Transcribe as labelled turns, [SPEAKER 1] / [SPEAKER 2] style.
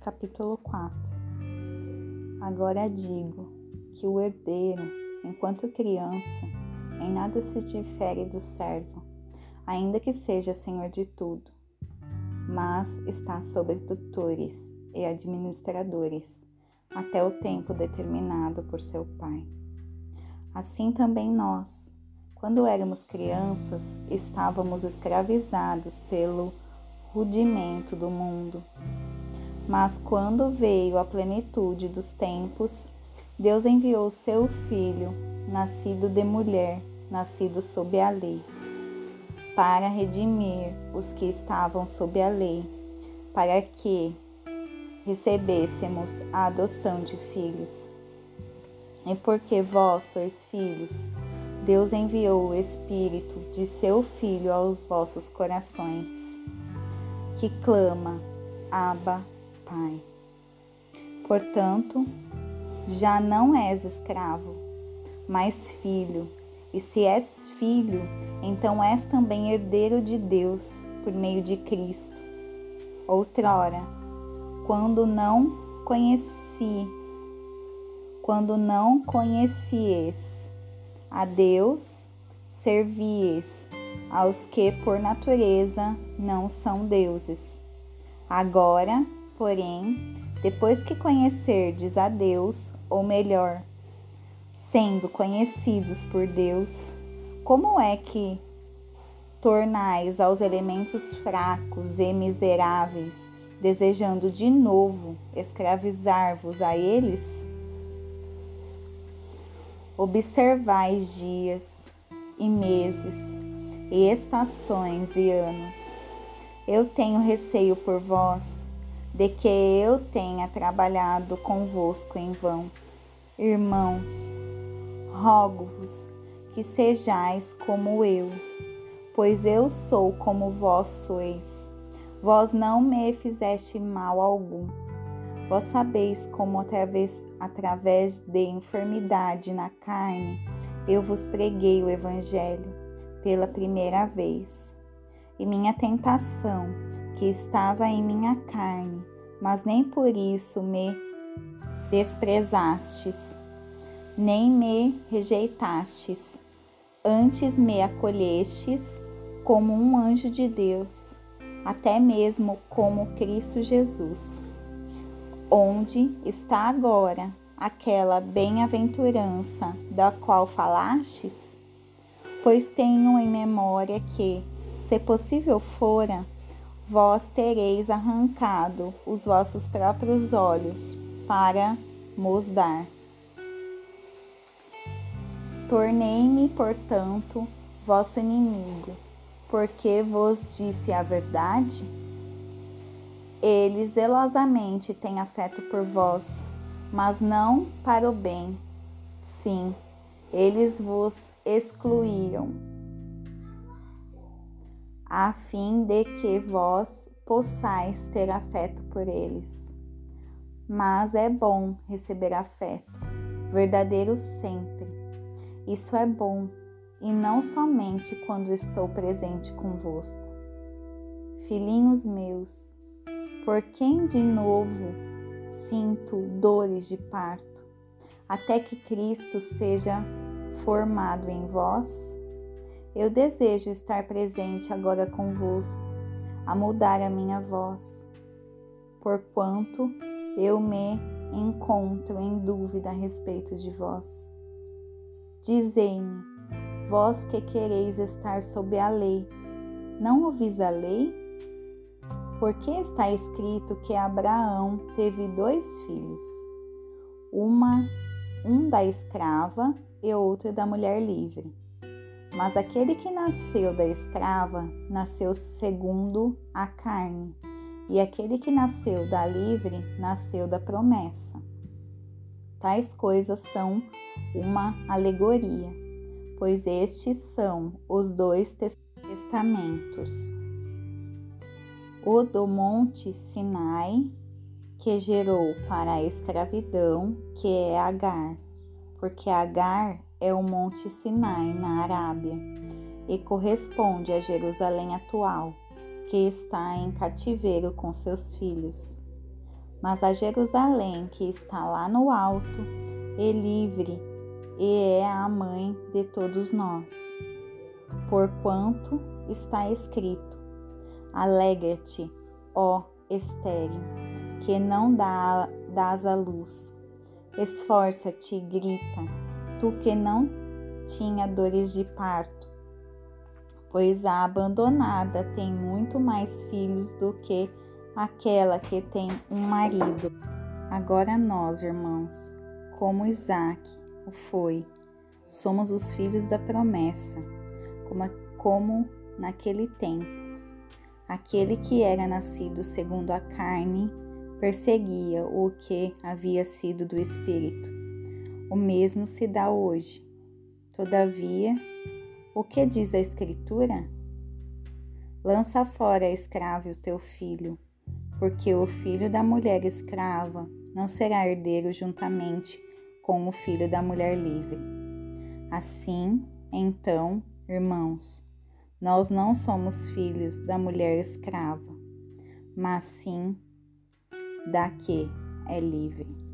[SPEAKER 1] Capítulo 4 Agora digo que o herdeiro, enquanto criança, em nada se difere do servo, ainda que seja senhor de tudo, mas está sobre tutores e administradores, até o tempo determinado por seu pai. Assim também nós, quando éramos crianças, estávamos escravizados pelo rudimento do mundo. Mas quando veio a plenitude dos tempos, Deus enviou seu Filho, nascido de mulher, nascido sob a lei, para redimir os que estavam sob a lei, para que recebêssemos a adoção de filhos. E porque vós sois filhos, Deus enviou o Espírito de seu Filho aos vossos corações que clama, Abba, Pai. Portanto, já não és escravo, mas filho, e se és filho, então és também herdeiro de Deus por meio de Cristo. Outrora, quando não conheci, quando não conhecies a Deus, servies aos que por natureza não são deuses. Agora, porém, depois que conhecerdes a Deus, ou melhor, sendo conhecidos por Deus, como é que tornais aos elementos fracos e miseráveis, desejando de novo escravizar-vos a eles? Observais dias e meses, e estações e anos. Eu tenho receio por vós, de que eu tenha trabalhado convosco em vão. Irmãos, rogo-vos que sejais como eu, pois eu sou como vós sois. Vós não me fizeste mal algum. Vós sabeis como através, através de enfermidade na carne eu vos preguei o Evangelho pela primeira vez. E minha tentação, que estava em minha carne, mas nem por isso me desprezastes, nem me rejeitastes, antes me acolhestes como um anjo de Deus, até mesmo como Cristo Jesus. Onde está agora aquela bem-aventurança da qual falastes? pois tenho em memória que, se possível fora, vós tereis arrancado os vossos próprios olhos para mos dar. Tornei-me, portanto, vosso inimigo, porque vos disse a verdade? Eles zelosamente têm afeto por vós, mas não para o bem. Sim, eles vos excluíram, a fim de que vós possais ter afeto por eles. Mas é bom receber afeto, verdadeiro sempre. Isso é bom, e não somente quando estou presente convosco. Filhinhos meus, por quem de novo sinto dores de parto? até que Cristo seja formado em vós? Eu desejo estar presente agora convosco, a mudar a minha voz, porquanto eu me encontro em dúvida a respeito de vós. Dizei-me, vós que quereis estar sob a lei, não ouvis a lei? Porque está escrito que Abraão teve dois filhos, uma um da escrava e outro da mulher livre. Mas aquele que nasceu da escrava nasceu segundo a carne, e aquele que nasceu da livre nasceu da promessa. Tais coisas são uma alegoria, pois estes são os dois testamentos. O do Monte Sinai que gerou para a escravidão, que é Agar, porque Agar é o Monte Sinai, na Arábia, e corresponde a Jerusalém atual, que está em cativeiro com seus filhos. Mas a Jerusalém que está lá no alto é livre e é a mãe de todos nós. Porquanto está escrito: Alegra-te, ó estéril, que não dá, dás a luz. Esforça-te, grita, tu que não tinha dores de parto, pois a abandonada tem muito mais filhos do que aquela que tem um marido. Agora nós, irmãos, como Isaac o foi, somos os filhos da promessa, como, como naquele tempo. Aquele que era nascido segundo a carne perseguia o que havia sido do Espírito. O mesmo se dá hoje. Todavia, o que diz a Escritura? Lança fora a escrava o teu filho, porque o filho da mulher escrava não será herdeiro juntamente com o filho da mulher livre. Assim, então, irmãos, nós não somos filhos da mulher escrava, mas sim da que é livre.